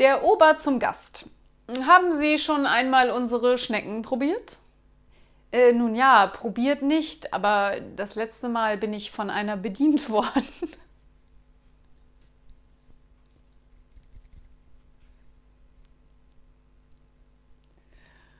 Der Ober zum Gast. Haben Sie schon einmal unsere Schnecken probiert? Äh, nun ja, probiert nicht, aber das letzte Mal bin ich von einer bedient worden.